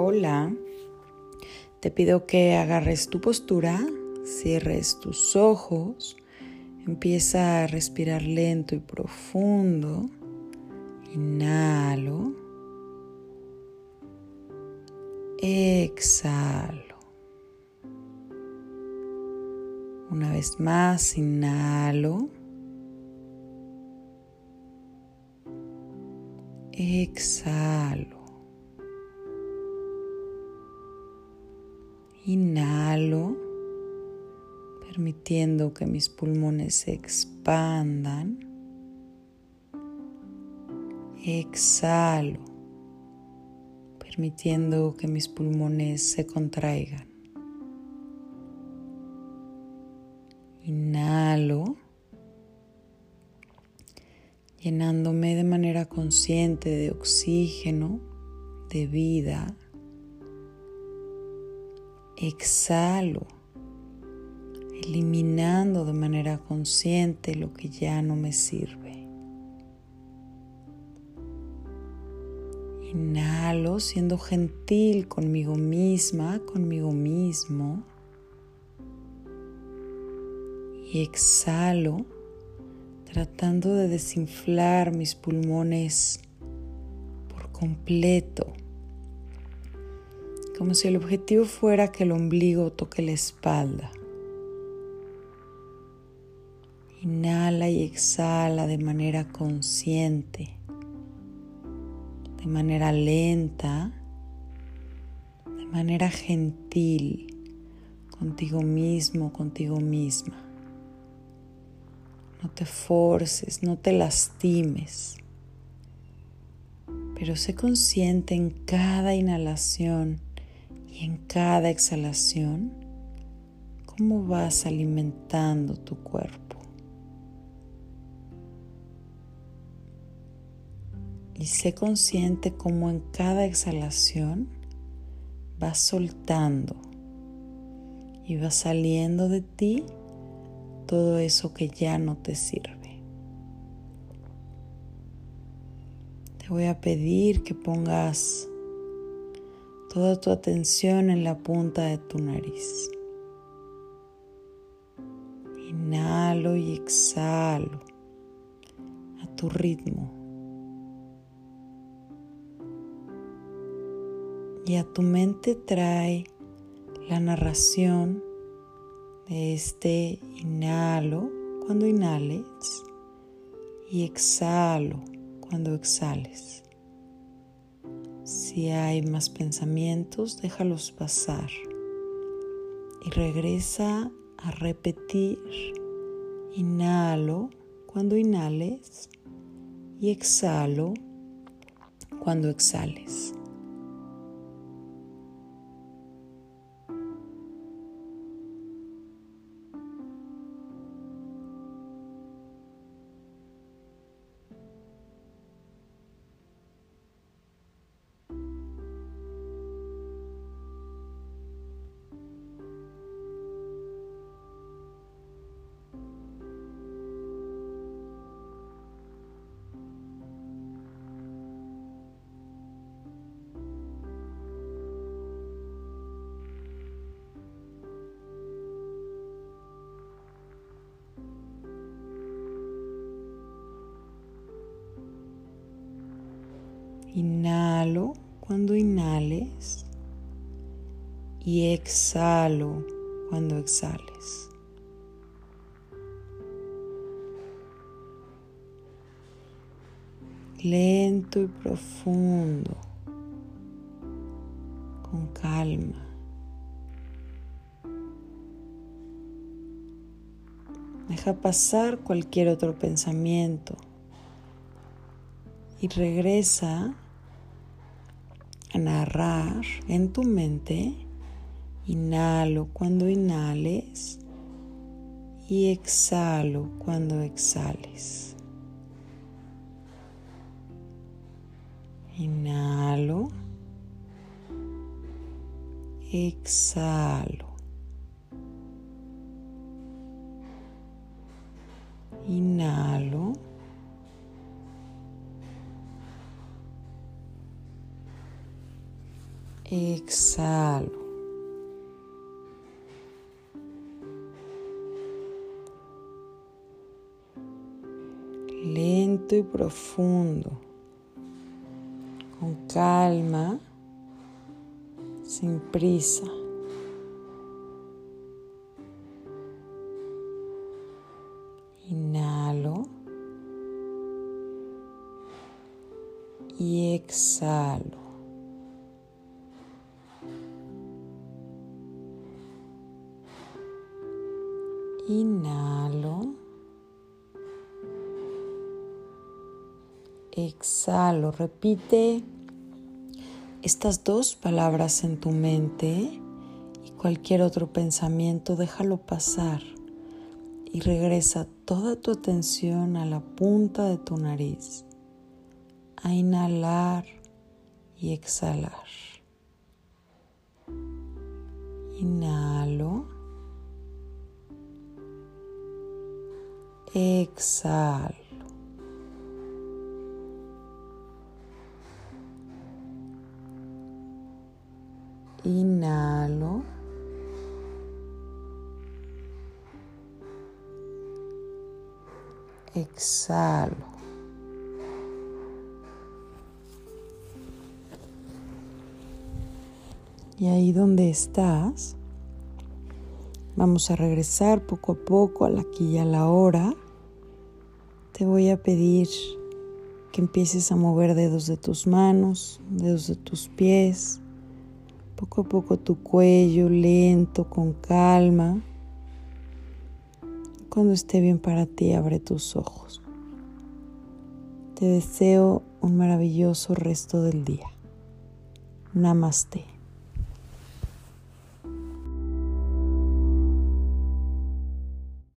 Hola, te pido que agarres tu postura, cierres tus ojos, empieza a respirar lento y profundo. Inhalo. Exhalo. Una vez más, inhalo. Exhalo. Inhalo, permitiendo que mis pulmones se expandan. Exhalo, permitiendo que mis pulmones se contraigan. Inhalo, llenándome de manera consciente de oxígeno, de vida exhalo, eliminando de manera consciente lo que ya no me sirve. Inhalo siendo gentil conmigo misma, conmigo mismo. Y exhalo tratando de desinflar mis pulmones por completo como si el objetivo fuera que el ombligo toque la espalda. Inhala y exhala de manera consciente, de manera lenta, de manera gentil, contigo mismo, contigo misma. No te forces, no te lastimes, pero sé consciente en cada inhalación y en cada exhalación, cómo vas alimentando tu cuerpo. Y sé consciente cómo en cada exhalación vas soltando y va saliendo de ti todo eso que ya no te sirve. Te voy a pedir que pongas toda tu atención en la punta de tu nariz. Inhalo y exhalo a tu ritmo. Y a tu mente trae la narración de este inhalo cuando inhales y exhalo cuando exhales. Si hay más pensamientos, déjalos pasar y regresa a repetir. Inhalo cuando inhales y exhalo cuando exhales. Inhalo cuando inhales y exhalo cuando exhales. Lento y profundo, con calma. Deja pasar cualquier otro pensamiento y regresa a narrar en tu mente. Inhalo cuando inhales y exhalo cuando exhales. Inhalo, exhalo. Inhalo. Exhalo. Lento y profundo, con calma, sin prisa. Inhalo y exhalo. Inhalo. Exhalo. Repite estas dos palabras en tu mente y cualquier otro pensamiento déjalo pasar y regresa toda tu atención a la punta de tu nariz a inhalar y exhalar. Inhalo. Exhalo. Inhalo. Exhalo. Y ahí donde estás, Vamos a regresar poco a poco a la aquí y a la hora. Te voy a pedir que empieces a mover dedos de tus manos, dedos de tus pies, poco a poco tu cuello, lento, con calma. Cuando esté bien para ti, abre tus ojos. Te deseo un maravilloso resto del día. Namaste.